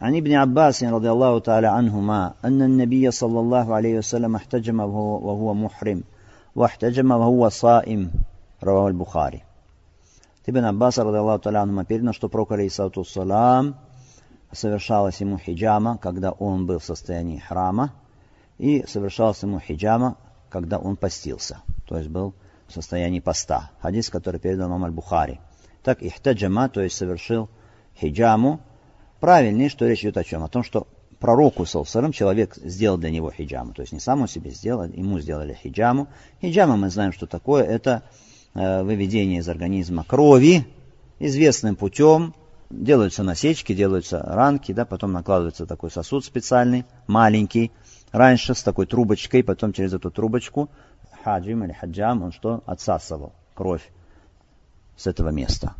عن ابن عباس رضي الله تعالى عنهما أن النبي صلى الله عليه وسلم احتجم وهو, وهو محرم واحتجم وهو صائم رواه البخاري Ибн Аббас, ради Аллаху таля, передано, что пророк, алейсалату салам, совершалась ему хиджама, когда он был в состоянии храма, и совершалась ему хиджама, когда он постился, то есть был в состоянии поста. Хадис, который передал нам Аль-Бухари. Так, ихтаджама, то есть совершил хиджаму, правильнее, что речь идет о чем? О том, что пророку, салсалам, человек сделал для него хиджаму. То есть не сам он себе сделал, ему сделали хиджаму. Хиджама мы знаем, что такое. Это э, выведение из организма крови известным путем. Делаются насечки, делаются ранки, да, потом накладывается такой сосуд специальный, маленький. Раньше с такой трубочкой, потом через эту трубочку хаджим или хаджам, он что? Отсасывал кровь с этого места.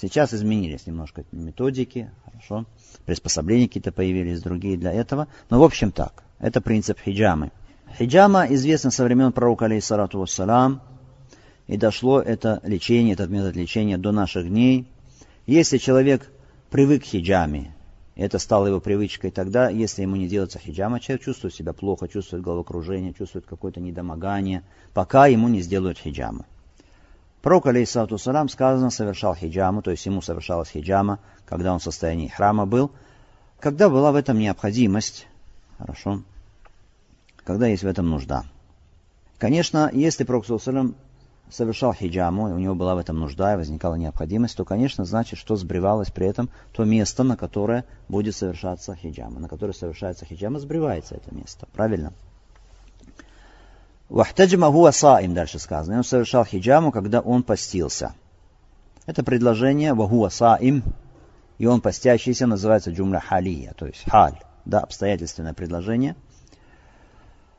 Сейчас изменились немножко методики, хорошо, приспособления какие-то появились, другие для этого. Но в общем так, это принцип хиджамы. Хиджама известна со времен пророка, алейхиссалату вассалам, и дошло это лечение, этот метод лечения до наших дней. Если человек привык к хиджаме, это стало его привычкой, тогда, если ему не делается хиджама, человек чувствует себя плохо, чувствует головокружение, чувствует какое-то недомогание, пока ему не сделают хиджаму. Пророк, алейхиссалату салам, сказано, совершал хиджаму, то есть ему совершалась хиджама, когда он в состоянии храма был, когда была в этом необходимость, хорошо, когда есть в этом нужда. Конечно, если Пророк, салам, совершал хиджаму, и у него была в этом нужда, и возникала необходимость, то, конечно, значит, что сбривалось при этом то место, на которое будет совершаться хиджама. На которое совершается хиджама, сбривается это место. Правильно? Вахтаджма хуа саим, дальше сказано. И он совершал хиджаму, когда он постился. Это предложение вахуа саим, и он постящийся, называется джумля халия, то есть халь, да, обстоятельственное предложение.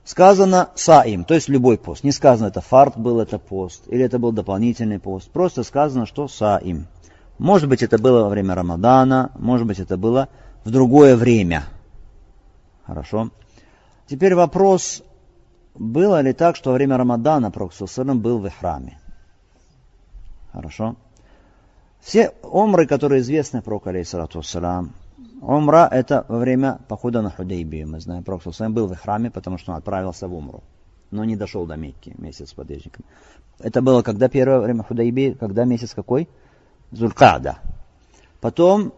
Сказано саим, то есть любой пост. Не сказано, это фарт был это пост, или это был дополнительный пост. Просто сказано, что саим. Может быть, это было во время Рамадана, может быть, это было в другое время. Хорошо. Теперь вопрос, было ли так, что во время Рамадана Пророк был в храме? Хорошо. Все омры, которые известны про алейхиссалату вассалам, омра это во время похода на Худейбию. Мы знаем, Пророк был в храме, потому что он отправился в умру, но не дошел до Мекки месяц с подвижниками. Это было когда первое время Худейбии, когда месяц какой? Зулькада. Потом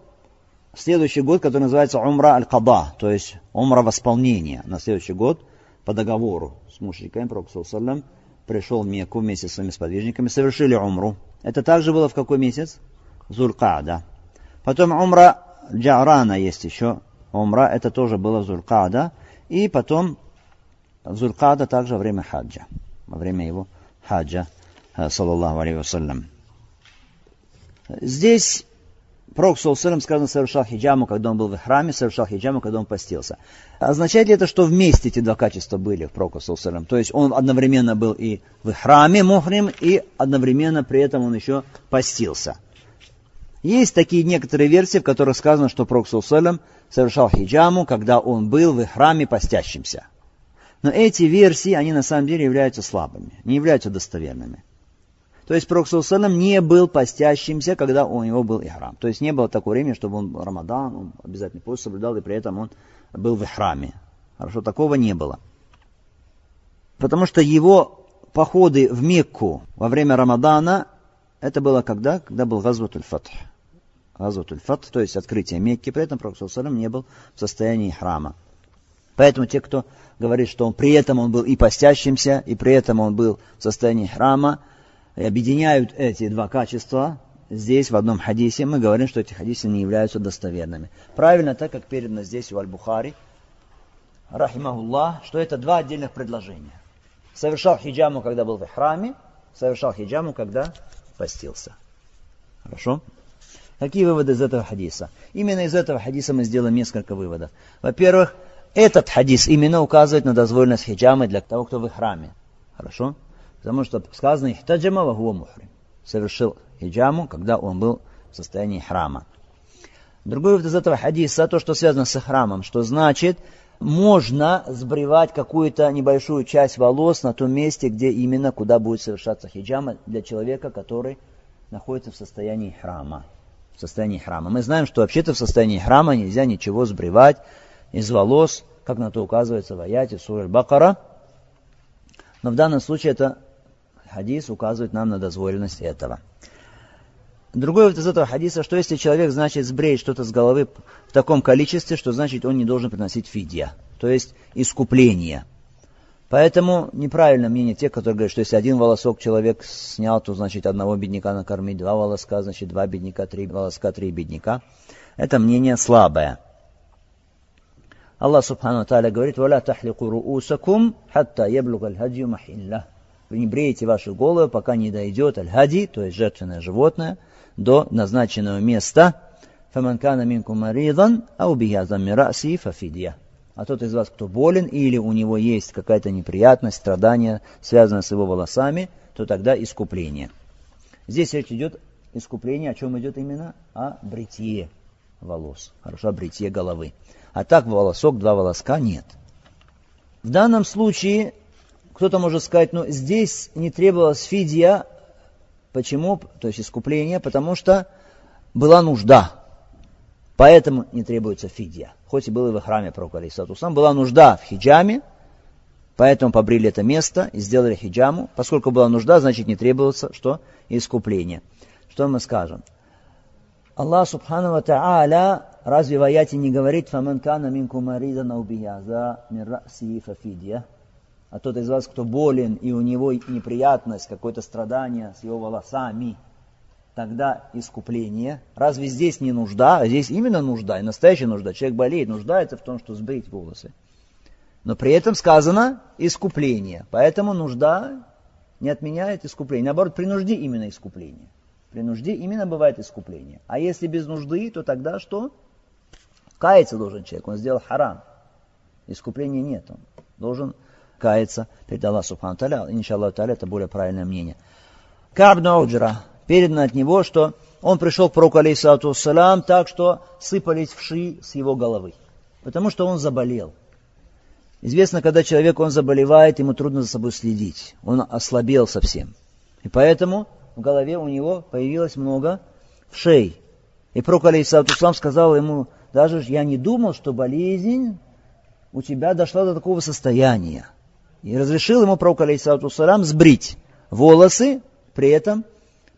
следующий год, который называется Умра Аль-Када, то есть Умра восполнения. На следующий год по договору с мушриками, Пророк пришел в Мекку вместе с своими сподвижниками, совершили умру. Это также было в какой месяц? Зулькада. Потом умра Джарана есть еще. Умра это тоже было Зулькада. И потом Зулькада также время хаджа. Во время его хаджа, э, саллаллаху алейhi вассалям. Здесь Пророк Салсалам сказано, совершал хиджаму, когда он был в храме, совершал хиджаму, когда он постился. Означает ли это, что вместе эти два качества были в Пророка Салсалам? То есть он одновременно был и в храме мухрим, и одновременно при этом он еще постился. Есть такие некоторые версии, в которых сказано, что Пророк Салсалам совершал хиджаму, когда он был в храме постящимся. Но эти версии, они на самом деле являются слабыми, не являются достоверными. То есть Пророк Салам не был постящимся, когда у него был ихрам. То есть не было такого времени, чтобы он Рамадан, он обязательно пост соблюдал, и при этом он был в ихраме. Хорошо, такого не было. Потому что его походы в Мекку во время Рамадана, это было когда? Когда был Газватуль Фатх. Газватуль то есть открытие Мекки, при этом Пророк Салам не был в состоянии храма. Поэтому те, кто говорит, что он при этом он был и постящимся, и при этом он был в состоянии храма, и объединяют эти два качества, здесь в одном хадисе мы говорим, что эти хадисы не являются достоверными. Правильно, так как передано здесь у Аль-Бухари, рахимахуллах, что это два отдельных предложения. Совершал хиджаму, когда был в храме, совершал хиджаму, когда постился. Хорошо? Какие выводы из этого хадиса? Именно из этого хадиса мы сделаем несколько выводов. Во-первых, этот хадис именно указывает на дозволенность хиджамы для того, кто в храме. Хорошо? Потому что сказано «Ихтаджама вахуа мухрим». Совершил хиджаму, когда он был в состоянии храма. Другой вывод из этого хадиса, то, что связано с храмом, что значит, можно сбривать какую-то небольшую часть волос на том месте, где именно, куда будет совершаться хиджама для человека, который находится в состоянии храма. В состоянии храма. Мы знаем, что вообще-то в состоянии храма нельзя ничего сбривать из волос, как на то указывается в аяте Сур Бакара. Но в данном случае это хадис указывает нам на дозволенность этого. Другой вот из этого хадиса, что если человек, значит, сбреет что-то с головы в таком количестве, что значит он не должен приносить фидья, то есть искупление. Поэтому неправильно мнение тех, которые говорят, что если один волосок человек снял, то значит одного бедняка накормить, два волоска, значит два бедняка, три волоска, три бедняка. Это мнение слабое. Аллах Субхану Тааля говорит, «Валя тахлику руусакум, хатта яблуга аль-хадью махилля». Вы не бреете вашу голову, пока не дойдет аль-хади, то есть жертвенное животное, до назначенного места. Фаманкана минку маридан, аубиязам мираси фафидья. А тот из вас, кто болен, или у него есть какая-то неприятность, страдание, связанное с его волосами, то тогда искупление. Здесь речь идет искупление, о чем идет именно? О бритье волос. Хорошо, о бритье головы. А так волосок, два волоска нет. В данном случае кто-то может сказать, ну здесь не требовалась фидия. Почему? То есть искупление, потому что была нужда. Поэтому не требуется фидия. Хоть и было и в храме пророка Алисатусам. Была нужда в хиджаме, поэтому побрили это место и сделали хиджаму. Поскольку была нужда, значит не требуется что? Искупление. Что мы скажем? Аллах Субхану Ва Та'аля разве в аяте не говорит «Фаман кана минку марида наубияза мин ра'си фафидия» а тот из вас, кто болен, и у него неприятность, какое-то страдание с его волосами, тогда искупление. Разве здесь не нужда? А здесь именно нужда, и настоящая нужда. Человек болеет, нуждается в том, что сбрить волосы. Но при этом сказано искупление. Поэтому нужда не отменяет искупление. Наоборот, при именно искупление. При нужде именно бывает искупление. А если без нужды, то тогда что? Каяться должен человек, он сделал харам. Искупления нет, он должен каяться перед Аллахом Субхану Таля. Иншаллаху Таля, это более правильное мнение. Каб Науджра, передано от него, что он пришел к пророку, алейсалату салам, так что сыпались вши с его головы. Потому что он заболел. Известно, когда человек, он заболевает, ему трудно за собой следить. Он ослабел совсем. И поэтому в голове у него появилось много вшей. И пророк, алейсалату салам, сказал ему, даже я не думал, что болезнь у тебя дошла до такого состояния. И разрешил ему пророк, салам, сбрить волосы, при этом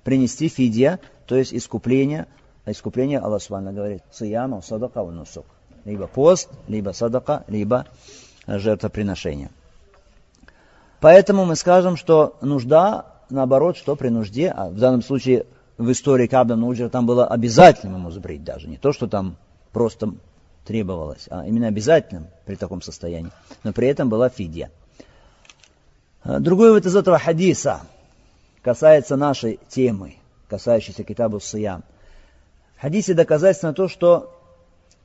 принести фидия, то есть искупление. Искупление Аллах Субхану говорит, сияма, садака, нусук. Либо пост, либо садака, либо жертвоприношение. Поэтому мы скажем, что нужда, наоборот, что при нужде, а в данном случае в истории Кабда Нуджера там было обязательным ему сбрить даже, не то, что там просто требовалось, а именно обязательным при таком состоянии. Но при этом была фидия. Другой вот из этого хадиса касается нашей темы, касающейся Китабу Сиям. В хадисе на то, что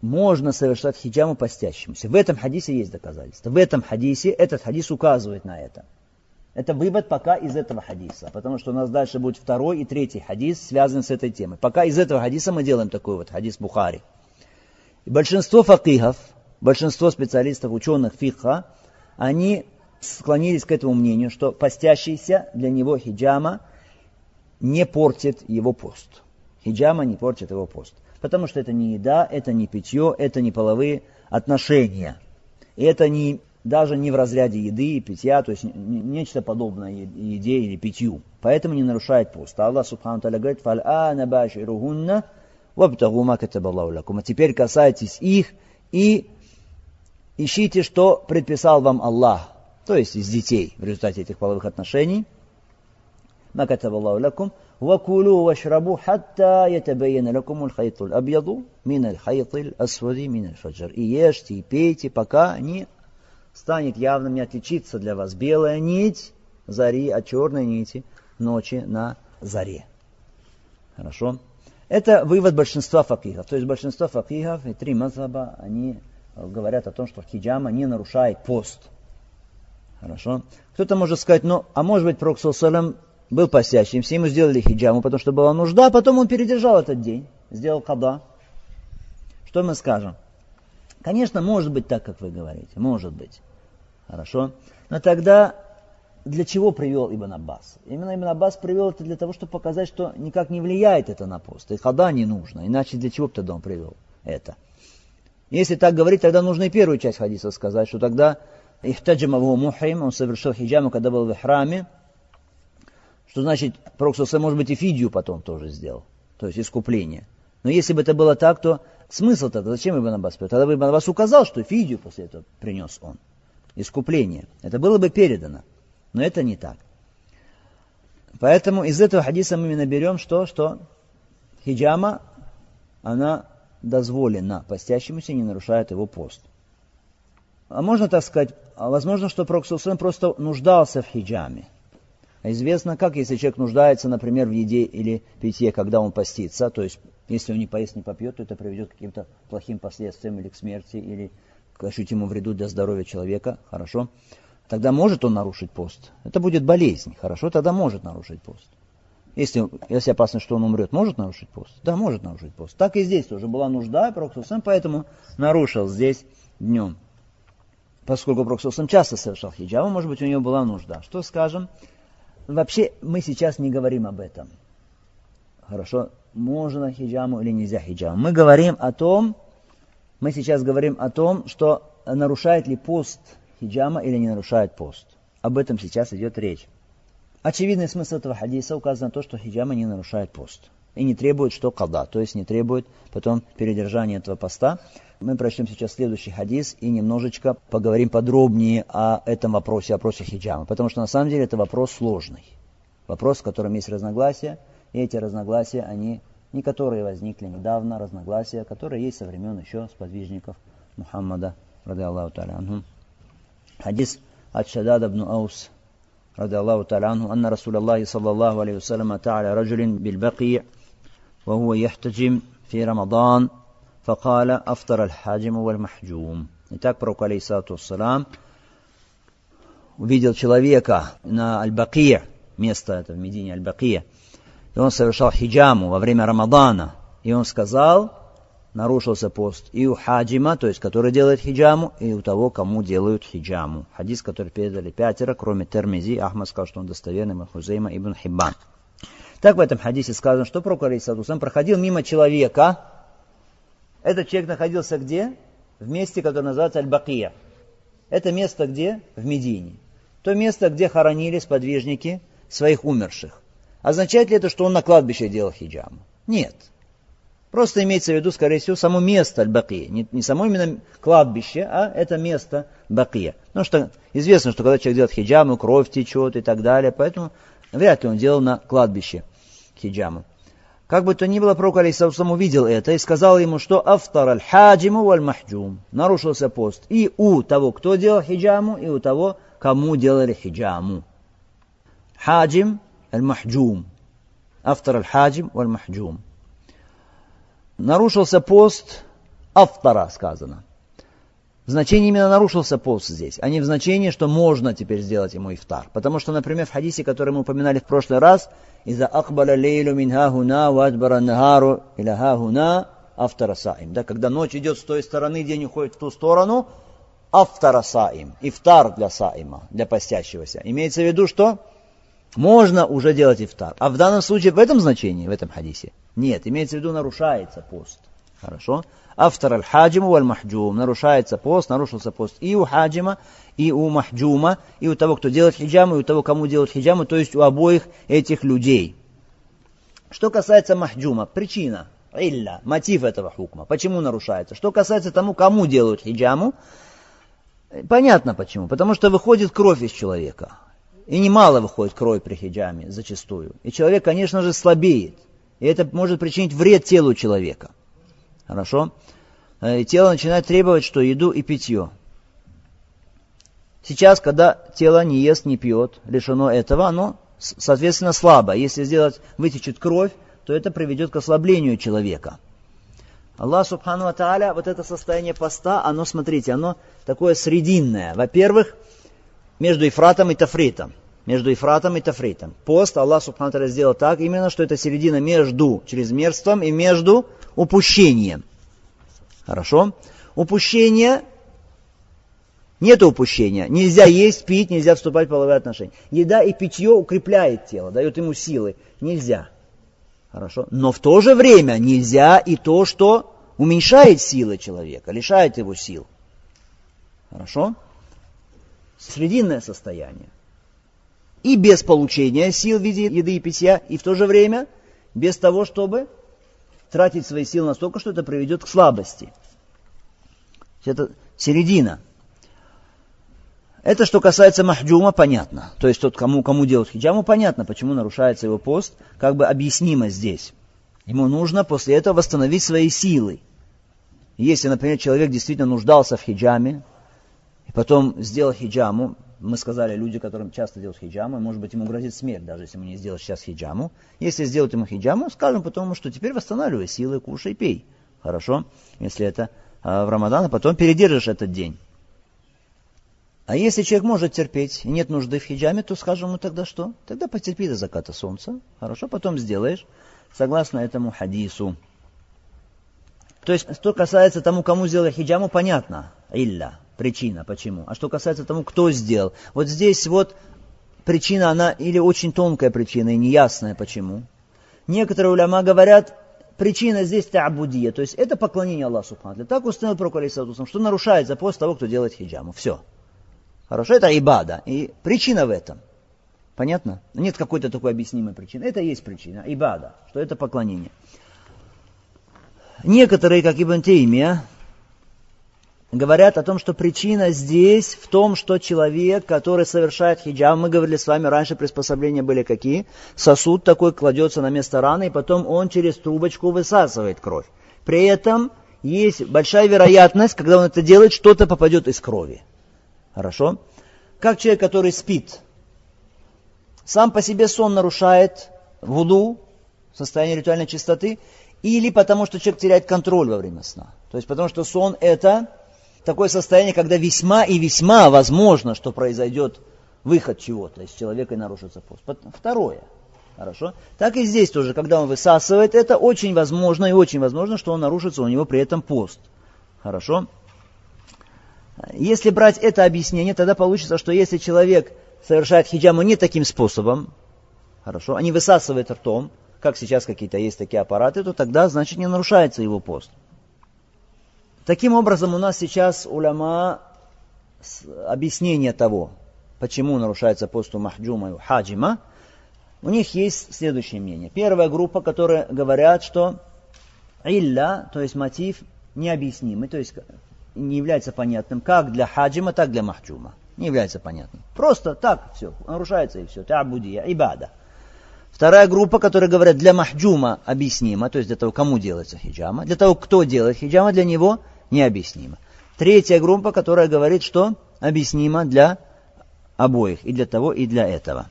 можно совершать хиджаму постящемуся. В этом хадисе есть доказательство. В этом хадисе, этот хадис указывает на это. Это вывод пока из этого хадиса, потому что у нас дальше будет второй и третий хадис, связанный с этой темой. Пока из этого хадиса мы делаем такой вот хадис Бухари. И большинство факихов, большинство специалистов, ученых фикха, они склонились к этому мнению, что постящийся для него хиджама не портит его пост. Хиджама не портит его пост. Потому что это не еда, это не питье, это не половые отношения. И это не, даже не в разряде еды и питья, то есть нечто подобное еде или питью. Поэтому не нарушает пост. Аллах سبحانه وتعالى говорит, «فالآن باشروهن وابتغوا ما كتب الله لكم». А теперь касайтесь их и ищите, что предписал вам Аллах то есть из детей в результате этих половых отношений. ما كتب الله لكم. وكلوا واشربوا حتى يتبين لكم الخيط الأبيض من الخيط الأسود من الفجر. И ешьте, и пейте, пока не станет явным не отличиться для вас белая нить зари от черной нити ночи на заре. Хорошо? Это вывод большинства факихов. То есть большинство факихов и три мазаба, они говорят о том, что хиджама не нарушает пост. Хорошо? Кто-то может сказать, ну, а может быть, Пророк Салам был постящимся, ему сделали хиджаму, потому что была нужда, а потом он передержал этот день, сделал када. Что мы скажем? Конечно, может быть так, как вы говорите, может быть. Хорошо? Но тогда для чего привел Ибн Аббас? Именно Ибн Аббас привел это для того, чтобы показать, что никак не влияет это на пост. И хада не нужно, иначе для чего бы тогда он привел это? Если так говорить, тогда нужно и первую часть хадиса сказать, что тогда Ихтаджима его мухрим, он совершил хиджаму, когда был в храме, что значит, Пророк может быть, и фидию потом тоже сделал, то есть искупление. Но если бы это было так, то смысл тогда, зачем Ибн Аббас Тогда бы Ибн Аббас указал, что фидию после этого принес он, искупление. Это было бы передано, но это не так. Поэтому из этого хадиса мы именно берем, что, что хиджама, она дозволена постящемуся, не нарушает его пост. А можно так сказать, а возможно, что Пророк просто нуждался в хиджаме. Известно, как если человек нуждается, например, в еде или питье, когда он постится, то есть если он не поест, не попьет, то это приведет к каким-то плохим последствиям или к смерти, или к ощутимому вреду для здоровья человека, хорошо? Тогда может он нарушить пост. Это будет болезнь, хорошо? Тогда может нарушить пост. Если, если опасно, что он умрет, может нарушить пост? Да, может нарушить пост. Так и здесь тоже была нужда, Пророк поэтому нарушил здесь днем поскольку Пророк часто совершал хиджабу, может быть, у него была нужда. Что скажем? Вообще, мы сейчас не говорим об этом. Хорошо, можно хиджаму или нельзя хиджаму. Мы говорим о том, мы сейчас говорим о том, что нарушает ли пост хиджама или не нарушает пост. Об этом сейчас идет речь. Очевидный смысл этого хадиса указан на то, что хиджама не нарушает пост. И не требует, что када, то есть не требует потом передержания этого поста. Мы прочтем сейчас следующий хадис и немножечко поговорим подробнее о этом вопросе, о вопросе хиджама. Потому что на самом деле это вопрос сложный. Вопрос, в котором есть разногласия. И эти разногласия, они не которые возникли недавно, разногласия, которые есть со времен еще сподвижников Мухаммада, ради Аллаху та'ala Хадис от Шадада ибн Аус, ради Аллаху та'ala анху, анна Расулаллахи саллаллаху алейхи вассалама та'аля раджулин билбаки, وهو يحتجم في رمضان فقال أفطر الحاجم والمحجوم Итак, пророк, алейсалату вассалам, увидел человека на Аль-Бакия, место это в Медине Аль-Бакия, и он совершал хиджаму во время Рамадана, и он сказал, нарушился пост и у хаджима, то есть который делает хиджаму, и у того, кому делают хиджаму. Хадис, который передали пятеро, кроме Термизи, Ахмад сказал, что он достоверный, Махузейма ибн Хиббан. Так в этом хадисе сказано, что пророк Алейсалатусам проходил мимо человека. этот человек находился где? В месте, которое называется Аль-Бакия. Это место где? В Медине. То место, где хоронили сподвижники своих умерших. Означает ли это, что он на кладбище делал хиджаму? Нет. Просто имеется в виду, скорее всего, само место Аль-Бакия. Не, не само именно кладбище, а это место Бакия. Потому что известно, что когда человек делает хиджаму, кровь течет и так далее. Поэтому Вряд ли он делал на кладбище хиджаму. Как бы то ни было, пророк Алейсалам увидел это и сказал ему, что автор аль-хаджиму валь-махджум. Нарушился пост и у того, кто делал хиджаму, и у того, кому делали хиджаму. Хаджим аль-махджум. Автор аль-хаджим валь-махджум. Нарушился пост автора, сказано. В значении именно нарушился пост здесь, а не в значении, что можно теперь сделать ему ифтар. Потому что, например, в хадисе, который мы упоминали в прошлый раз, «Иза акбаля лейлю мин хахуна, вадбара нахару иля хахуна, автора саим». Да, когда ночь идет с той стороны, день уходит в ту сторону, автора саим, ифтар для саима, для постящегося. Имеется в виду, что можно уже делать ифтар. А в данном случае, в этом значении, в этом хадисе, нет, имеется в виду, нарушается пост. Хорошо? Автор аль-хаджиму валь-махджум. Нарушается пост, нарушился пост и у хаджима, и у махджума, и у того, кто делает хиджаму, и у того, кому делают хиджаму, то есть у обоих этих людей. Что касается махджума, причина, илля, мотив этого хукма, почему нарушается. Что касается тому, кому делают хиджаму, понятно почему. Потому что выходит кровь из человека. И немало выходит кровь при хиджаме зачастую. И человек, конечно же, слабеет. И это может причинить вред телу человека. Хорошо? Э, и тело начинает требовать, что еду и питье. Сейчас, когда тело не ест, не пьет, лишено этого, оно, соответственно, слабо. Если сделать, вытечет кровь, то это приведет к ослаблению человека. Аллах Субхану Тааля, вот это состояние поста, оно, смотрите, оно такое срединное. Во-первых, между Ифратом и Тафритом. Между Ифратом и Тафритом. Пост Аллах Субхану сделал так, именно, что это середина между чрезмерством и между упущением. Хорошо? Упущение нет упущения. Нельзя есть, пить, нельзя вступать в половые отношения. Еда и питье укрепляет тело, дает ему силы. Нельзя. Хорошо? Но в то же время нельзя и то, что уменьшает силы человека, лишает его сил. Хорошо? Срединное состояние. И без получения сил в виде еды и питья, и в то же время без того, чтобы тратить свои силы настолько, что это приведет к слабости. Это середина. Это что касается махджума, понятно. То есть тот, кому, кому делать хиджаму, понятно, почему нарушается его пост, как бы объяснимо здесь. Ему нужно после этого восстановить свои силы. Если, например, человек действительно нуждался в хиджаме, и потом сделал хиджаму, мы сказали, люди, которым часто делают хиджаму, может быть, ему грозит смерть, даже если ему не сделать сейчас хиджаму. Если сделать ему хиджаму, скажем потом, что теперь восстанавливай силы, кушай, пей. Хорошо? Если это а, в Рамадан, а потом передержишь этот день. А если человек может терпеть, и нет нужды в хиджаме, то скажем ему тогда что? Тогда потерпи до заката солнца. Хорошо, потом сделаешь, согласно этому хадису. То есть, что касается тому, кому сделали хиджаму, понятно. Илля, причина, почему. А что касается тому, кто сделал. Вот здесь вот причина, она или очень тонкая причина, и неясная, почему. Некоторые уляма говорят, причина здесь та'абудия, то есть это поклонение Аллаху Субхану. Так установил Пророк что нарушается после того, кто делает хиджаму. Все. Хорошо, это ибада. И причина в этом. Понятно? Нет какой-то такой объяснимой причины. Это и есть причина. Ибада, что это поклонение. Некоторые, как Ибн Теймия, говорят о том, что причина здесь в том, что человек, который совершает хиджаб, мы говорили с вами раньше, приспособления были какие? Сосуд такой кладется на место раны, и потом он через трубочку высасывает кровь. При этом есть большая вероятность, когда он это делает, что-то попадет из крови. Хорошо? Как человек, который спит. Сам по себе сон нарушает вуду, состояние ритуальной чистоты, или потому что человек теряет контроль во время сна. То есть потому что сон это такое состояние, когда весьма и весьма возможно, что произойдет выход чего-то из человека и нарушится пост. Второе. Хорошо? Так и здесь тоже, когда он высасывает, это очень возможно и очень возможно, что он нарушится у него при этом пост. Хорошо? Если брать это объяснение, тогда получится, что если человек совершает хиджаму не таким способом, хорошо, а не высасывает ртом, как сейчас какие-то есть такие аппараты, то тогда, значит, не нарушается его пост. Таким образом, у нас сейчас уляма объяснение того, почему нарушается пост у махджума и у хаджима, у них есть следующее мнение. Первая группа, которые говорят, что илля, то есть мотив, необъяснимый, то есть не является понятным как для хаджима, так для махджума. Не является понятным. Просто так все, нарушается и все. Табудия, ибада. Вторая группа, которая говорят, для махджума объяснимо, то есть для того, кому делается хиджама. Для того, кто делает хиджама, для него необъяснимо. Третья группа, которая говорит, что объяснимо для обоих, и для того, и для этого.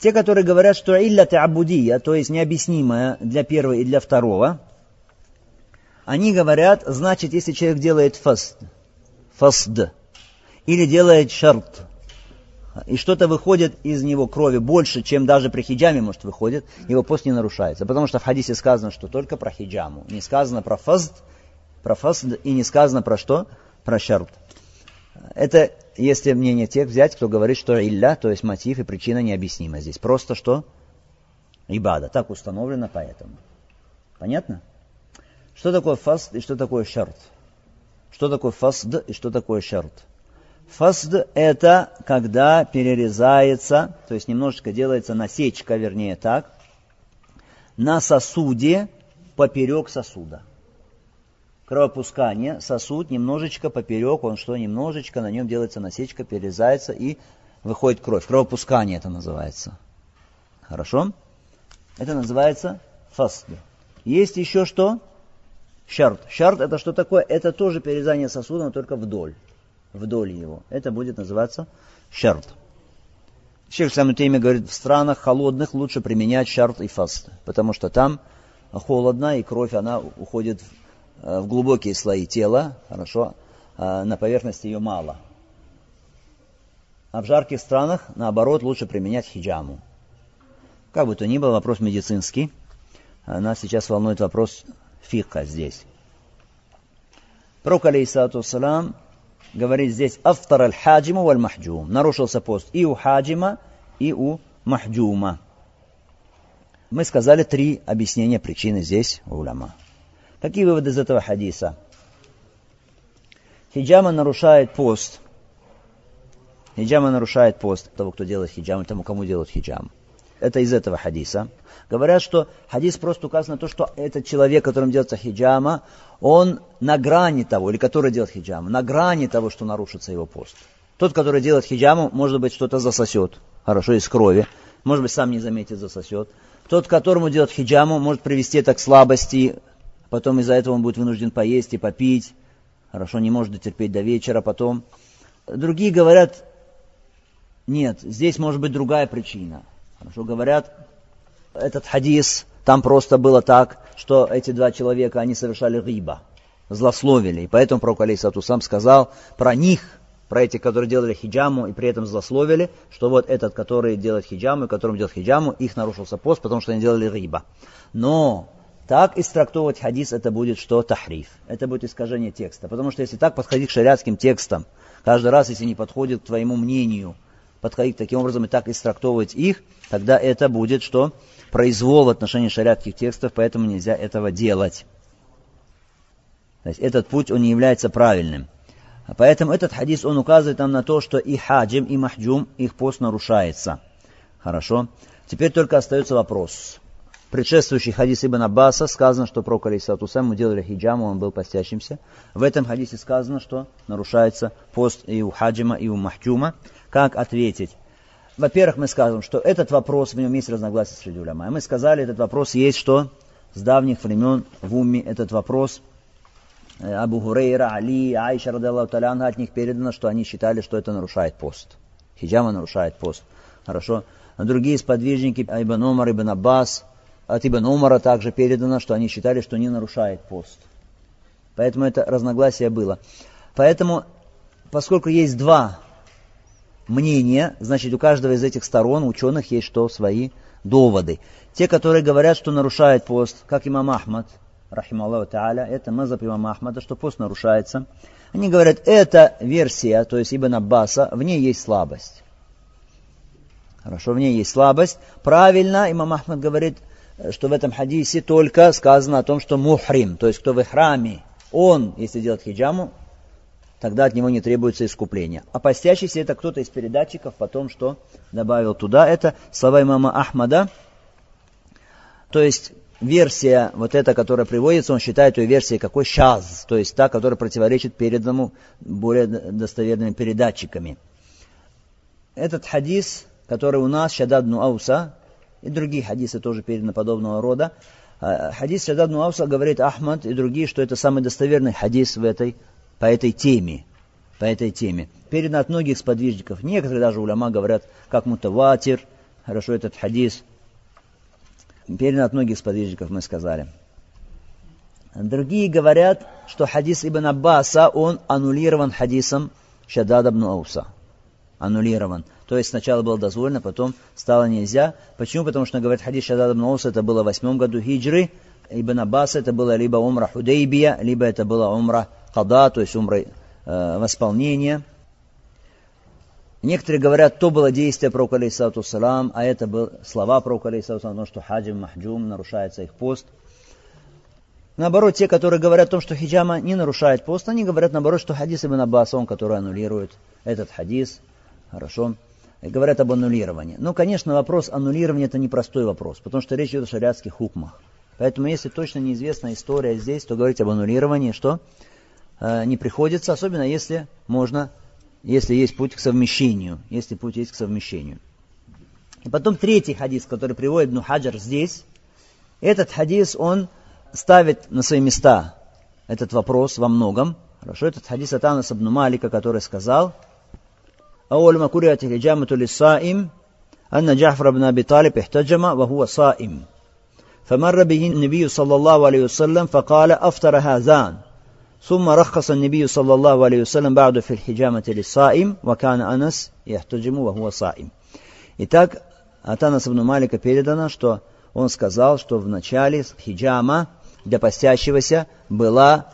Те, которые говорят, что илля абудия, то есть необъяснимое для первого и для второго, они говорят, значит, если человек делает фаст, фасд, или делает шарт, и что-то выходит из него крови больше, чем даже при хиджаме, может, выходит, его пост не нарушается. Потому что в хадисе сказано, что только про хиджаму. Не сказано про фаст, про фаст и не сказано про что? Про шарт. Это, если мнение тех взять, кто говорит, что илля, то есть мотив и причина необъяснима здесь. Просто что? Ибада. Так установлено поэтому. Понятно? Что такое фасд и что такое шарт? Что такое фасд и что такое шарт? Фасд – это когда перерезается, то есть немножечко делается насечка, вернее так, на сосуде поперек сосуда. Кровопускание, сосуд немножечко поперек, он что, немножечко, на нем делается насечка, перерезается и выходит кровь. Кровопускание это называется. Хорошо? Это называется فصد. Есть еще что? شرط. شرط это что такое? Это тоже перерезание сосуда, но только вдоль. Вдоль его. Это будет называться شرط. Шейх Ислам ибн Теймия говорит, в странах холодных лучше применять شرط и فصد, потому что там холодно, и кровь, она уходит в э, глубокие слои тела, хорошо, а на поверхности ее мало. а в жарких странах, наоборот, лучше применять хиджаму. Как бы то ни было, вопрос медицинский. А нас сейчас волнует вопрос фика здесь. Пророк, алейхиссалату салам, говорит здесь «Афтар аль-хаджиму валь-махджум». Нарушился пост и у хаджима, и у махджума. Мы сказали три объяснения причины здесь у уляма. Какие выводы из этого хадиса? Хиджама нарушает пост. Хиджама нарушает пост того, кто делает хиджам, и тому, кому делают хиджам. Это из этого хадиса. Говорят, что хадис просто указан на то, что этот человек, которым делается хиджама, он на грани того, или который делает хиджаму, на грани того, что нарушится его пост. Тот, который делает хиджаму, может быть, что-то засосет, хорошо, из крови, может быть, сам не заметит, засосет. Тот, которому делать хиджаму, может привести это к слабости, потом из-за этого он будет вынужден поесть и попить, хорошо, не может дотерпеть до вечера потом. Другие говорят, нет, здесь может быть другая причина. Хорошо, говорят, этот хадис, там просто было так, что эти два человека, они совершали риба, злословили. И поэтому пророк Алейсату сам сказал про них, про этих, которые делали хиджаму и при этом злословили, что вот этот, который делает хиджаму и которым делает хиджаму, их нарушился пост, потому что они делали риба. Но так истрактовывать хадис, это будет что? Тахриф. Это будет искажение текста. Потому что если так подходить к шариатским текстам, каждый раз, если не подходит к твоему мнению, подходить таким образом и так истрактовывать их, тогда это будет что? Произвол в отношении шариатских текстов, поэтому нельзя этого делать. То есть этот путь, он не является правильным. Поэтому этот хадис, он указывает нам на то, что и хаджим, и махджум, их пост нарушается. Хорошо. Теперь только остается вопрос. Предшествующий хадис Ибн Аббаса сказано, что про Алисату ему делали хиджаму, он был постящимся. В этом хадисе сказано, что нарушается пост и у хаджима, и у махджума. Как ответить? Во-первых, мы скажем, что этот вопрос, в нем есть разногласия среди уляма. Мы сказали, этот вопрос есть что? С давних времен в уме этот вопрос – Э, Абу Хурейра, Али, Айша, радаллаху таляна, от них передано, что они считали, что это нарушает пост. Хиджама нарушает пост. Хорошо. Другие сподвижники, Ибн Умар, Ибн Аббас, от Ибн Умара также передано, что они считали, что не нарушает пост. Поэтому это разногласие было. Поэтому, поскольку есть два мнения, значит у каждого из этих сторон, ученых, есть что свои доводы. Те, которые говорят, что нарушает пост, как имам Ахмад – рахималлаху та'аля, это мазаб имама Ахмада, что пост нарушается. Они говорят, эта версия, то есть Ибн Аббаса, в ней есть слабость. Хорошо, в ней есть слабость. Правильно, имам Ахмад говорит, что в этом хадисе только сказано о том, что мухрим, то есть кто в храме, он, если делает хиджаму, тогда от него не требуется искупление. А постящийся это кто-то из передатчиков потом что добавил туда. Это слова имама Ахмада. То есть версия, вот эта, которая приводится, он считает ее версией какой шаз, то есть та, которая противоречит переданному более достоверными передатчиками. Этот хадис, который у нас, Шадад Нуауса, и другие хадисы тоже переданы подобного рода, а, хадис Шадад Нуауса говорит Ахмад и другие, что это самый достоверный хадис в этой, по этой теме. По этой теме. Передан от многих сподвижников. Некоторые даже уляма говорят, как мутаватир, хорошо этот хадис – Передан от многих сподвижников, мы сказали. Другие говорят, что хадис Ибн Аббаса, он аннулирован хадисом Шадада ибн Ауса. Аннулирован. То есть сначала было дозволено, потом стало нельзя. Почему? Потому что, говорят, хадис Шадада ибн это было в восьмом году хиджры. Ибн Аббас это было либо умра Худейбия, либо это было умра Када, то есть умра э, восполнения. Некоторые говорят, то было действие пророка, алейсалату салам, а это были слова пророка, алейсалату салам, что хаджим, махджум, нарушается их пост. Наоборот, те, которые говорят о том, что хиджама не нарушает пост, они говорят наоборот, что хадис Ибн Аббас, он, который аннулирует этот хадис, хорошо, говорят об аннулировании. Ну, конечно, вопрос аннулирования это непростой вопрос, потому что речь идет о шариатских хукмах. Поэтому, если точно неизвестна история здесь, то говорить об аннулировании, что э, не приходится, особенно если можно если есть путь к совмещению, если путь есть к совмещению. И потом третий хадис, который приводит Нухаджар здесь, этот хадис, он ставит на свои места этот вопрос во многом. Хорошо, этот хадис от Анаса ибн Малика, который сказал, أول ما كرهت الحجامة للصائم أن جعفر بن أبي طالب احتجم وهو صائم فمر به النبي صلى الله عليه وسلم فقال أفطر هذان ثم رخص النبي صلى الله عليه وسلم بعد في الحجامة للصائم وكان أنس يحتجم وهو صائم. Итак, от Анаса ибн Малика передано, что он сказал, что в начале хиджама для постящегося была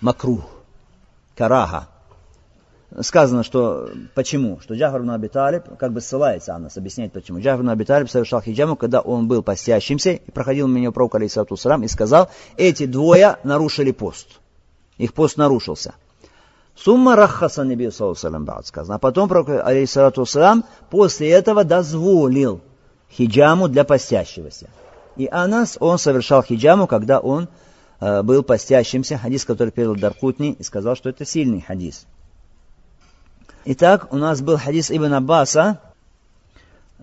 макрух, караха. Сказано, что почему? Что Джафар ибн Аби как бы ссылается Анас, объясняет почему. Джафар ибн Аби совершал хиджаму, когда он был постящимся, и проходил мимо пророк, алейсалату и сказал, эти двое нарушили пост. Их пост нарушился. Сумма рахаса набию саллаллаху сказано. А потом пророк, алейсалату после этого дозволил хиджаму для постящегося. И Анас, он совершал хиджаму, когда он э, был постящимся. Хадис, который передал Даркутни, и сказал, что это сильный хадис. Итак, у нас был хадис Ибн Аббаса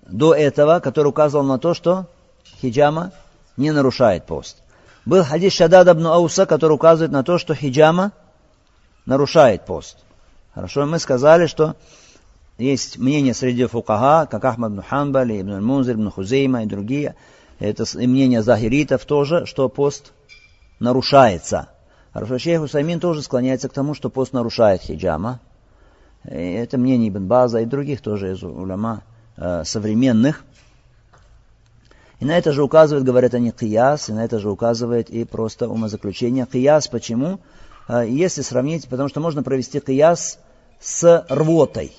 до этого, который указывал на то, что хиджама не нарушает пост. Был хадис Шадад ибн Ауса, который указывает на то, что хиджама нарушает пост. Хорошо, мы сказали, что есть мнение среди фукага, как Ахмад ибн Ханбали, ибн Мунзир, ибн Хузейма и другие. Это мнение захиритов тоже, что пост нарушается. Хорошо, шейх Усаймин тоже склоняется к тому, что пост нарушает хиджама. И это мнение Ибн База и других тоже из уляма э, современных. И на это же указывает, говорят они, кияс, и на это же указывает и просто умозаключение. Кияс почему? Э, если сравнить, потому что можно провести кияс с рвотой.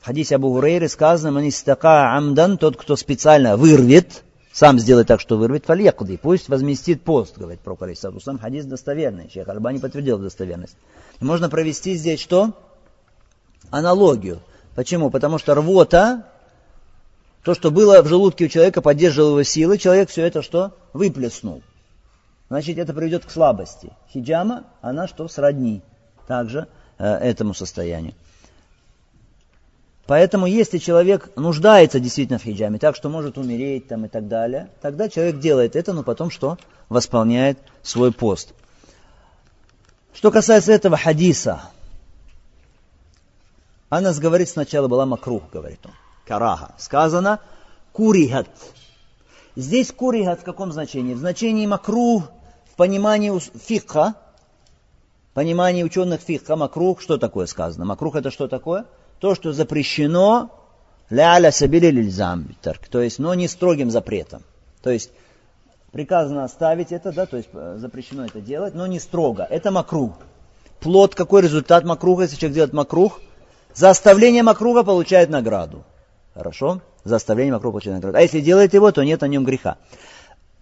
В хадисе Абу Гурейры сказано, манистака амдан, тот, кто специально вырвет, сам сделает так, что вырвет, фальякуди, пусть возместит пост, говорит про Сам хадис достоверный, Шейх Альбани подтвердил достоверность. И можно провести здесь что? Аналогию. Почему? Потому что рвота, то, что было в желудке у человека, поддерживало его силы, человек все это что? Выплеснул. Значит, это приведет к слабости. Хиджама, она что? Сродни также э, этому состоянию. Поэтому, если человек нуждается действительно в хиджаме, так что может умереть там и так далее, тогда человек делает это, но потом что? Восполняет свой пост. Что касается этого хадиса, Анас говорит, сначала была макрух, говорит он. Караха. Сказано курихат. Здесь курихат в каком значении? В значении макрух, в понимании фикха, понимании ученых фикха, макрух, что такое сказано? Макрух это что такое? то, что запрещено ляля сабили лильзам, то есть, но не строгим запретом. То есть, приказано оставить это, да, то есть э, запрещено это делать, но не строго. Это макрух. Плод, какой результат макруха, если человек делает макрух? За оставление макруха получает награду. Хорошо? За оставление макруха получает награду. А если делает его, то нет на нем греха.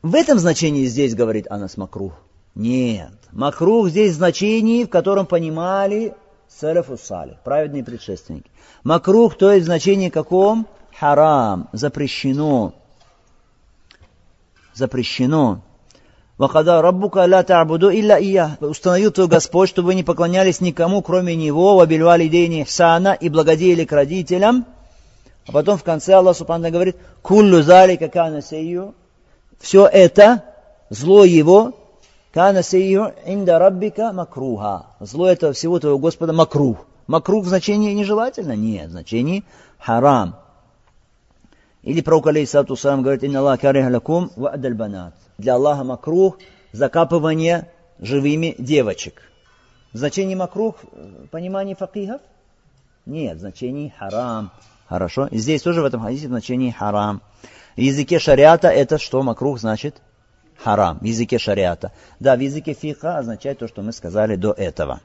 В этом значении здесь говорит Анас Макрух. Нет. Макрух здесь в значении, в котором понимали Салафу салих, праведные предшественники. Макрух, то есть в значении каком? Харам, запрещено. Запрещено. Вахада раббука ла та'буду илля ия. Установил твой Господь, чтобы вы не поклонялись никому, кроме Него, вабильвали дейни ихсана и благодеяли к родителям. А потом в конце Аллах Субхану говорит, куллю зали какана сейю. Все это, зло его, Кана сейю инда раббика макруха. Зло этого всего твоего Господа макрух. Макрух в значении нежелательно? Нет, в значении харам. Или пророк алейхиссалату сам говорит, инна Аллах карих лакум ва адаль банат. Для Аллаха макрух закапывание живыми девочек. В значении макрух, в понимании факихов? Нет, в значении харам. Хорошо. И здесь тоже в этом хадисе в значении харам. В языке шариата это что макрух значит? харам в языке шариата. Да, в языке фиха означает то, что мы сказали до этого.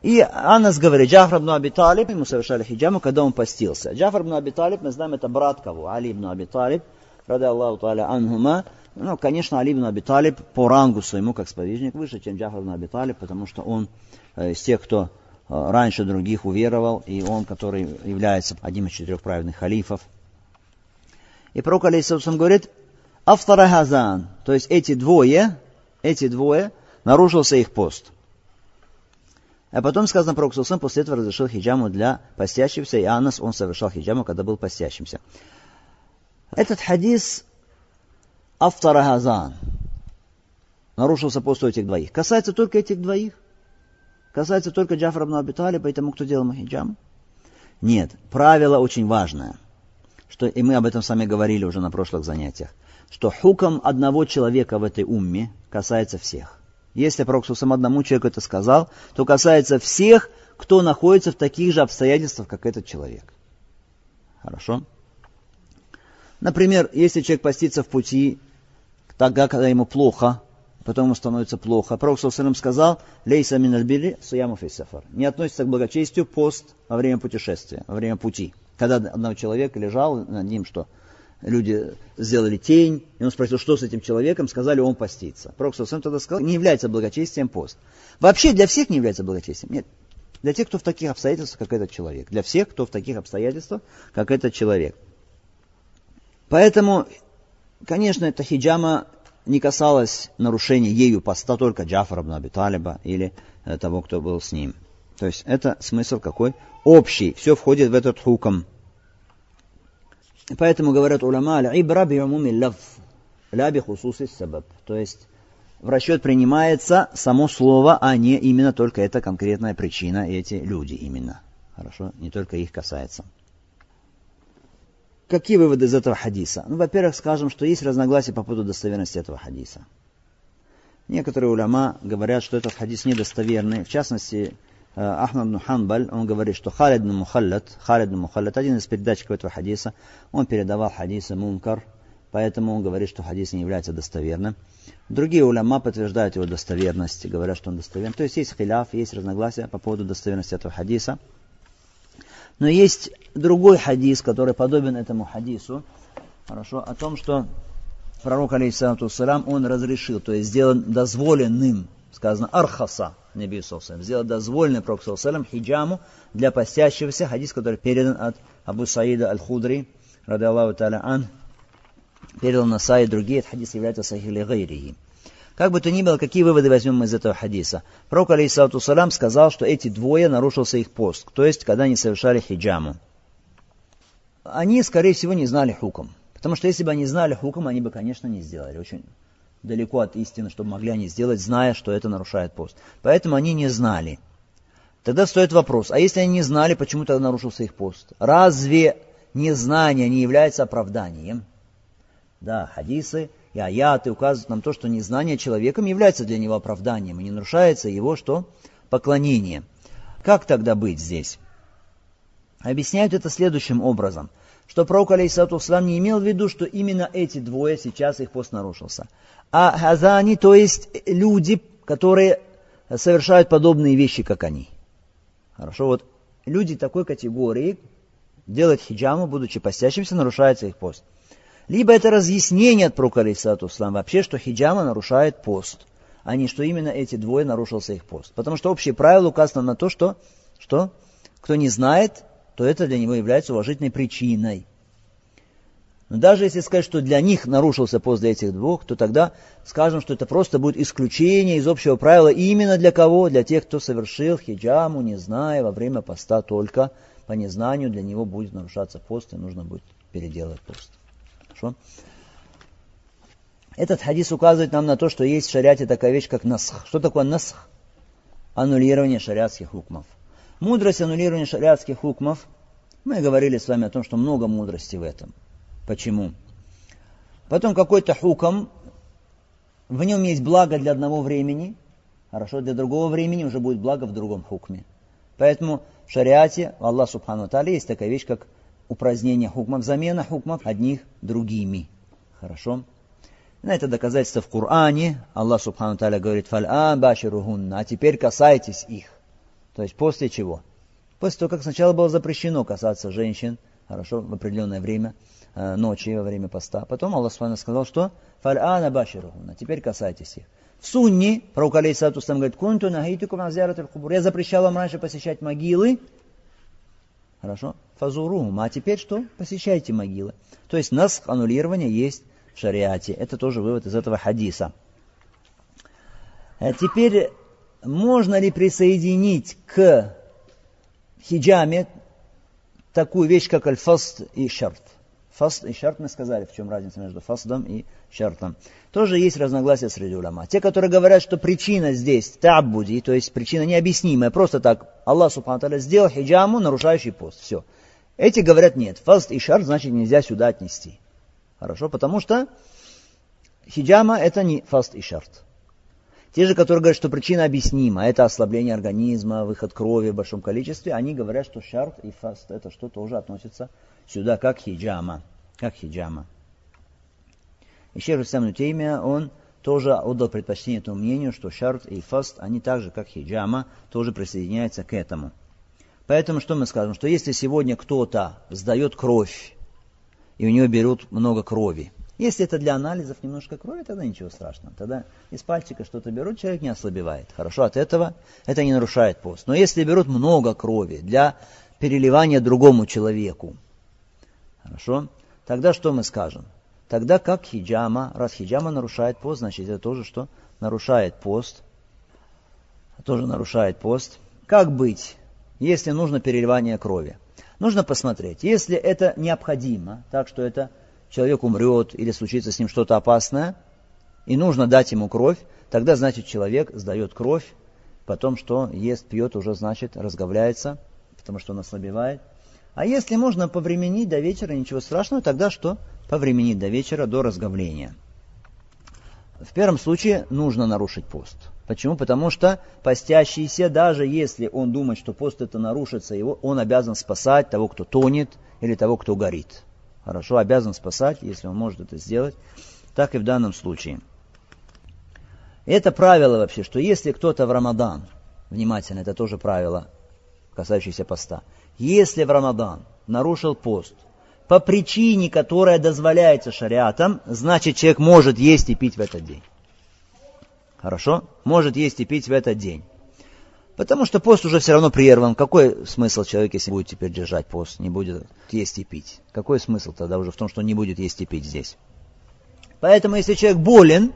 И Анас говорит, Джафар ибн Аби Талиб, ему совершали хиджаму, когда он постился. Джафар ибн Аби Талиб, мы знаем, это брат кого? Али ибн Аби Талиб, ради Аллаху Та'аля анхума. Ну, конечно, Али ибн Аби Талиб по рангу своему, как сподвижник, выше, чем Джафар ибн Аби Талиб, потому что он э, из тех, кто э, раньше других уверовал, и он, который является одним из четырех праведных халифов. И пророк, алейхиссалам, говорит, Афтара Хазан, то есть эти двое, эти двое, нарушился их пост. А потом сказано про Уксусан, после этого разрешил хиджаму для постящихся, и Анас, он совершал хиджаму, когда был постящимся. Этот хадис Афтара Хазан, нарушился пост у этих двоих. Касается только этих двоих. Касается только Джафара ибн Аби и тому, кто делал хиджам. Нет, правило очень важное, что и мы об этом с вами говорили уже на прошлых занятиях что хуком одного человека в этой умме касается всех. Если Пророк сам одному человеку это сказал, то касается всех, кто находится в таких же обстоятельствах, как этот человек. Хорошо? Например, если человек постится в пути, тогда, когда ему плохо, потом ему становится плохо. Пророк Саусалям сказал, лейса мин альбили суяму сафар. Не относится к благочестию пост во время путешествия, во время пути. Когда одного человека лежал над ним, что люди сделали тень, и он спросил, что с этим человеком, сказали, он постится. Пророк Саусалям тогда сказал, не является благочестием пост. Вообще для всех не является благочестием. Нет, для тех, кто в таких обстоятельствах, как этот человек. Для всех, кто в таких обстоятельствах, как этот человек. Поэтому, конечно, эта хиджама не касалась нарушения ею поста только Джафара Аби Талиба или э, того, кто был с ним. То есть это смысл какой? Общий. Все входит в этот хуком. Поэтому говорят уляма, ибра би лав, ля би сабаб. То есть в расчет принимается само слово, а не именно только эта конкретная причина, эти люди именно. Хорошо? Не только их касается. Какие выводы из этого хадиса? Ну, во-первых, скажем, что есть разногласия по поводу достоверности этого хадиса. Некоторые уляма говорят, что этот хадис недостоверный. В частности, э, Ахмад Нуханбаль, он говорит, что Халид Мухаллат, Халид Мухаллат, один из передатчиков этого хадиса, он передавал хадисы Мункар, поэтому он говорит, что хадис не является достоверным. Другие уляма подтверждают его достоверность, говорят, что он достоверен. То есть есть хиляф, есть разногласия по поводу достоверности этого хадиса. Но есть другой хадис, который подобен этому хадису, хорошо, о том, что пророк, алейхиссалату он разрешил, то есть сделан дозволенным, сказано, архаса, Наби Сосалям, сделал дозволенный пророк Сосалям хиджаму для постящегося, хадис, который передан от Абу Саида Аль-Худри, рады Аллаху Та'аля Ан, передал на и другие, этот хадис является сахили гайрихи. Как бы то ни было, какие выводы возьмем мы из этого хадиса? Пророк, алейхиссалату салам, сказал, что эти двое нарушился их пост, то есть, когда они совершали хиджаму. Они, скорее всего, не знали хуком. Потому что если бы они знали хуком, они бы, конечно, не сделали. Очень далеко от истины, чтобы могли они сделать, зная, что это нарушает пост. Поэтому они не знали. Тогда стоит вопрос, а если они не знали, почему тогда нарушился их пост? Разве незнание не является оправданием? Да, хадисы и аяты указывают нам то, что незнание человеком является для него оправданием, и не нарушается его что? Поклонение. Как тогда быть здесь? Объясняют это следующим образом, что пророк, алейсалату не имел в виду, что именно эти двое сейчас их пост нарушился. А хазани, то есть люди, которые совершают подобные вещи, как они. Хорошо, вот люди такой категории делать хиджаму, будучи постящимся, нарушается их пост. Либо это разъяснение от пророка алейсалату вообще, что хиджама нарушает пост, а не что именно эти двое нарушился их пост. Потому что общее правило указано на то, что, что кто не знает, то это для него является уважительной причиной. Но даже если сказать, что для них нарушился пост для этих двух, то тогда скажем, что это просто будет исключение из общего правила именно для кого? Для тех, кто совершил хиджаму, не зная, во время поста только по незнанию, для него будет нарушаться пост, и нужно будет переделать пост. Хорошо? Этот хадис указывает нам на то, что есть в шариате такая вещь, как насх. Что такое насх? Аннулирование шариатских хукмов. Мудрость аннулирования шариатских хукмов. Мы говорили с вами о том, что много мудрости в этом. Почему? Потом какой-то хуком, в нем есть благо для одного времени, хорошо, для другого времени уже будет благо в другом хукме. Поэтому в шариате, Аллах Субхану Тали, есть такая вещь, как упразднение хукмов, замена хукмов одних другими. Хорошо? На это доказательство в Коране. Аллах Субхану Таля говорит, «Фаль'ан баширугунна», а теперь касайтесь их. То есть после чего? После того, как сначала было запрещено касаться женщин, хорошо, в определенное время, э, ночи, во время поста. Потом Аллах Субхану сказал, что «Фаль'ана баширугунна», теперь касайтесь их. В Сунне, пророк алейхиссалату говорит, «Кунту нахитикум азиратуль кубур». Я запрещал вам раньше посещать могилы, Хорошо? Фазурум. А теперь что? Посещайте могилы. То есть нас аннулирование есть в шариате. Это тоже вывод из этого хадиса. А теперь можно ли присоединить к хиджаме такую вещь, как аль-фаст и шарт? Фаст и шарт мы сказали, в чем разница между фастом и шартом. Тоже есть разногласия среди уляма. Те, которые говорят, что причина здесь табуди, то есть причина необъяснимая, просто так Аллах Субхану сделал хиджаму, нарушающий пост. Все. Эти говорят нет. Фаст и шарт значит нельзя сюда отнести. Хорошо, потому что хиджама это не фаст и шарт. Те же, которые говорят, что причина объяснима, это ослабление организма, выход крови в большом количестве, они говорят, что шарт и фаст это что тоже относится сюда как хиджама. Как хиджама. И Шейх Исам Нутеймия, он тоже отдал предпочтение этому мнению, что шарт и фаст, они так же, как хиджама, тоже присоединяются к этому. Поэтому что мы скажем? Что если сегодня кто-то сдает кровь, и у него берут много крови, если это для анализов немножко крови, тогда ничего страшного. Тогда из пальчика что-то берут, человек не ослабевает. Хорошо, от этого это не нарушает пост. Но если берут много крови для переливания другому человеку, хорошо, тогда что мы скажем? Тогда как хиджама, раз хиджама нарушает пост, значит это тоже что? Нарушает пост. Тоже нарушает пост. Как быть, если нужно переливание крови? Нужно посмотреть. Если это необходимо, так что это человек умрет или случится с ним что-то опасное, и нужно дать ему кровь, тогда, значит, человек сдает кровь, потом что ест, пьет, уже, значит, разговляется, потому что он ослабевает. А если можно повременить до вечера, ничего страшного, тогда что? Повременить до вечера, до разговления. В первом случае нужно нарушить пост. Почему? Потому что постящийся, даже если он думает, что пост это нарушится, его, он обязан спасать того, кто тонет, или того, кто горит хорошо, обязан спасать, если он может это сделать, так и в данном случае. Это правило вообще, что если кто-то в Рамадан, внимательно, это тоже правило, касающееся поста, если в Рамадан нарушил пост по причине, которая дозволяется шариатом, значит человек может есть и пить в этот день. Хорошо? Может есть и пить в этот день. Потому что пост уже все равно прерван. Какой смысл человек, если будет теперь держать пост, не будет есть и пить? Какой смысл тогда уже в том, что не будет есть и пить здесь? Поэтому, если человек болен,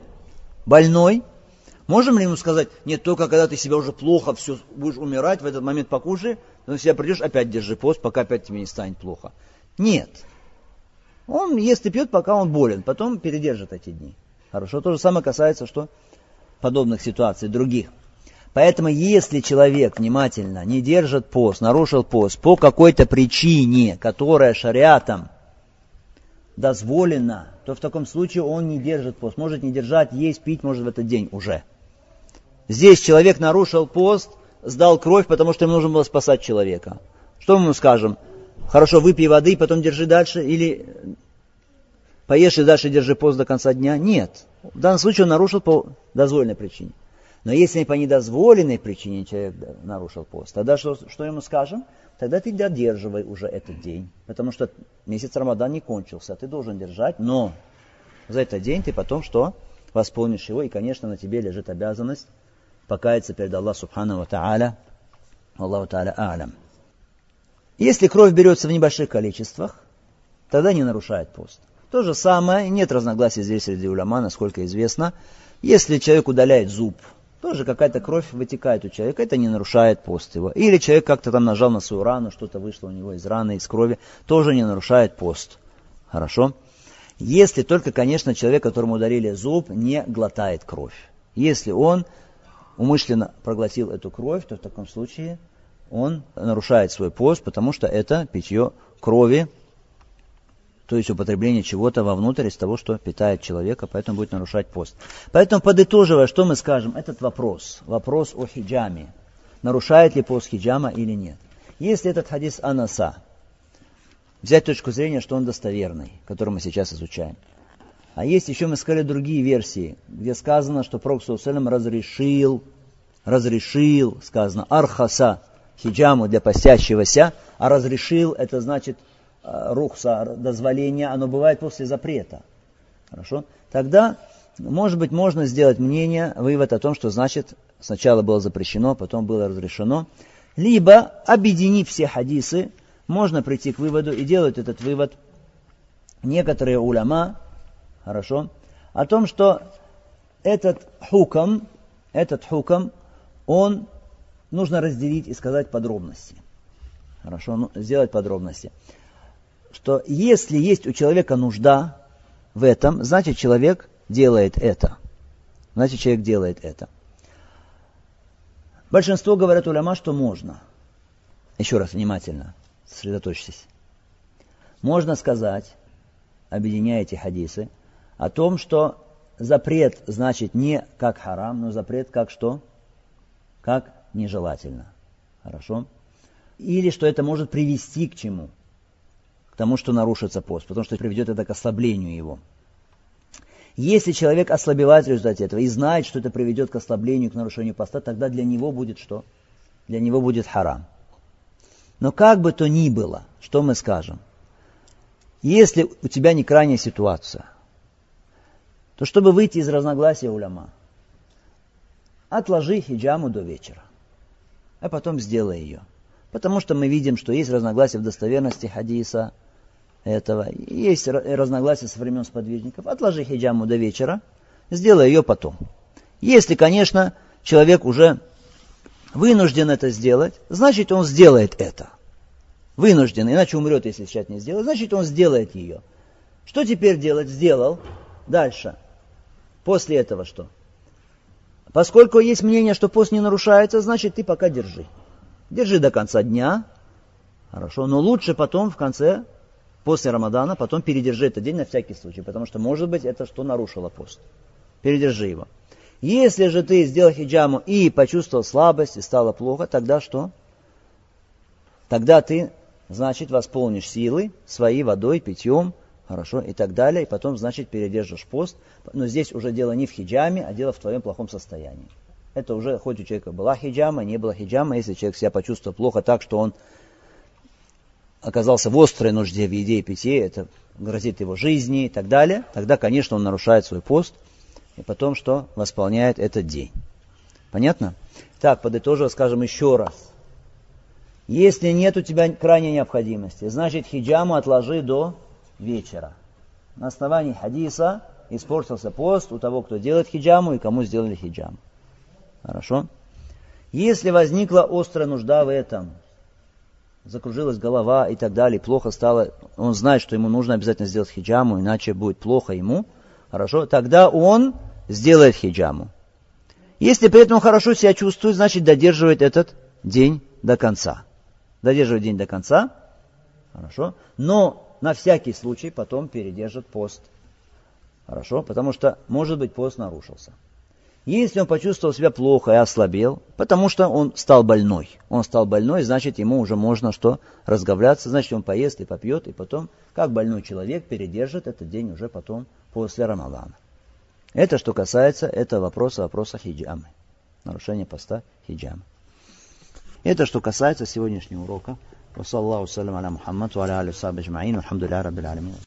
больной, можем ли ему сказать, нет, только когда ты себя уже плохо, все, будешь умирать, в этот момент покушай, но себя придешь, опять держи пост, пока опять тебе не станет плохо. Нет. Он ест и пьет, пока он болен, потом передержит эти дни. Хорошо, то же самое касается, что подобных ситуаций, других. Поэтому если человек внимательно не держит пост, нарушил пост по какой-то причине, которая шариатом дозволена, то в таком случае он не держит пост. Может не держать, есть, пить может в этот день уже. Здесь человек нарушил пост, сдал кровь, потому что ему нужно было спасать человека. Что мы ему скажем? Хорошо, выпей воды, потом держи дальше, или поешь и дальше держи пост до конца дня? Нет. В данном случае он нарушил по дозволенной причине. Но если по недозволенной причине человек нарушил пост, тогда что, что ему скажем? Тогда ты додерживай уже этот день. Потому что месяц Рамадан не кончился, ты должен держать, но за этот день ты потом что? Восполнишь его, и, конечно, на тебе лежит обязанность покаяться перед Аллахом Субхану Тааля. Аллаху Тааля Алям. Если кровь берется в небольших количествах, тогда не нарушает пост. То же самое, нет разногласий здесь среди уляма, насколько известно. Если человек удаляет зуб, тоже какая-то кровь вытекает у человека, это не нарушает пост его. Или человек как-то там нажал на свою рану, что-то вышло у него из раны, из крови, тоже не нарушает пост. Хорошо? Если только, конечно, человек, которому ударили зуб, не глотает кровь. Если он умышленно проглотил эту кровь, то в таком случае он нарушает свой пост, потому что это питье крови, то есть употребление чего-то вовнутрь из того, что питает человека, поэтому будет нарушать пост. Поэтому, подытоживая, что мы скажем? Этот вопрос, вопрос о хиджаме. Нарушает ли пост хиджама или нет? Если этот хадис Анаса, взять точку зрения, что он достоверный, который мы сейчас изучаем. А есть еще, мы сказали, другие версии, где сказано, что Пророк Саусалям разрешил, разрешил, сказано, архаса, хиджаму для постящегося, а разрешил, это значит, Э, рухса, дозволения, оно бывает после запрета. Хорошо? Тогда, может быть, можно сделать мнение, вывод о том, что значит сначала было запрещено, потом было разрешено. Либо, объединив все хадисы, можно прийти к выводу и делать этот вывод некоторые уляма, хорошо, о том, что этот хукам, этот хукам, он нужно разделить и сказать подробности. Хорошо, ну, сделать подробности что если есть у человека нужда в этом, значит человек делает это. Значит человек делает это. Большинство говорят уляма, что можно. Еще раз внимательно, сосредоточьтесь. Можно сказать, объединяя эти хадисы, о том, что запрет значит не как харам, но запрет как что? Как нежелательно. Хорошо? Или что это может привести к чему? К тому, что нарушится пост, потому что приведет это к ослаблению его. Если человек ослабевает в результате этого и знает, что это приведет к ослаблению, к нарушению поста, тогда для него будет что? Для него будет харам. Но как бы то ни было, что мы скажем? Если у тебя не крайняя ситуация, то чтобы выйти из разногласия уляма, отложи хиджаму до вечера, а потом сделай ее. Потому что мы видим, что есть разногласия в достоверности хадиса этого, есть разногласия со времен сподвижников. Отложи хиджаму до вечера, сделай ее потом. Если, конечно, человек уже вынужден это сделать, значит он сделает это. Вынужден, иначе умрет, если сейчас не сделает, значит он сделает ее. Что теперь делать? Сделал. Дальше. После этого что? Поскольку есть мнение, что пост не нарушается, значит ты пока держи. Держи до конца дня. Хорошо, но лучше потом в конце, после Рамадана, потом передержи этот день на всякий случай, потому что может быть это что нарушило пост. Передержи его. Если же ты сделал хиджаму и почувствовал слабость, и стало плохо, тогда что? Тогда ты, значит, восполнишь силы своей водой, питьем, хорошо, и так далее, и потом, значит, передержишь пост. Но здесь уже дело не в хиджаме, а дело в твоем плохом состоянии. Это уже, хоть у человека была хиджама, не была хиджама, если человек себя почувствовал плохо так, что он оказался в острой нужде в еде и питье, это грозит его жизни и так далее, тогда, конечно, он нарушает свой пост, и потом что? Восполняет этот день. Понятно? Так, подытожив, скажем еще раз. Если нет у тебя крайней необходимости, значит хиджаму отложи до вечера. На основании хадиса испортился пост у того, кто делает хиджаму и кому сделали хиджаму. Хорошо? Если возникла острая нужда в этом, закружилась голова и так далее, плохо стало, он знает, что ему нужно обязательно сделать хиджаму, иначе будет плохо ему, хорошо, тогда он сделает хиджаму. Если при этом он хорошо себя чувствует, значит додерживает этот день до конца. Додерживает день до конца, хорошо, но на всякий случай потом передержит пост. Хорошо, потому что, может быть, пост нарушился. Если он почувствовал себя плохо и ослабел, потому что он стал больной. Он стал больной, значит, ему уже можно что? Разговляться, значит, он поест и попьет, и потом, как больной человек, передержит этот день уже потом после Рамадана. Это что касается этого вопроса, вопроса хиджамы. Нарушение поста хиджамы. Это что касается сегодняшнего урока. وصلى الله وسلم على محمد وعلى اله وصحبه اجمعين والحمد لله رب العالمين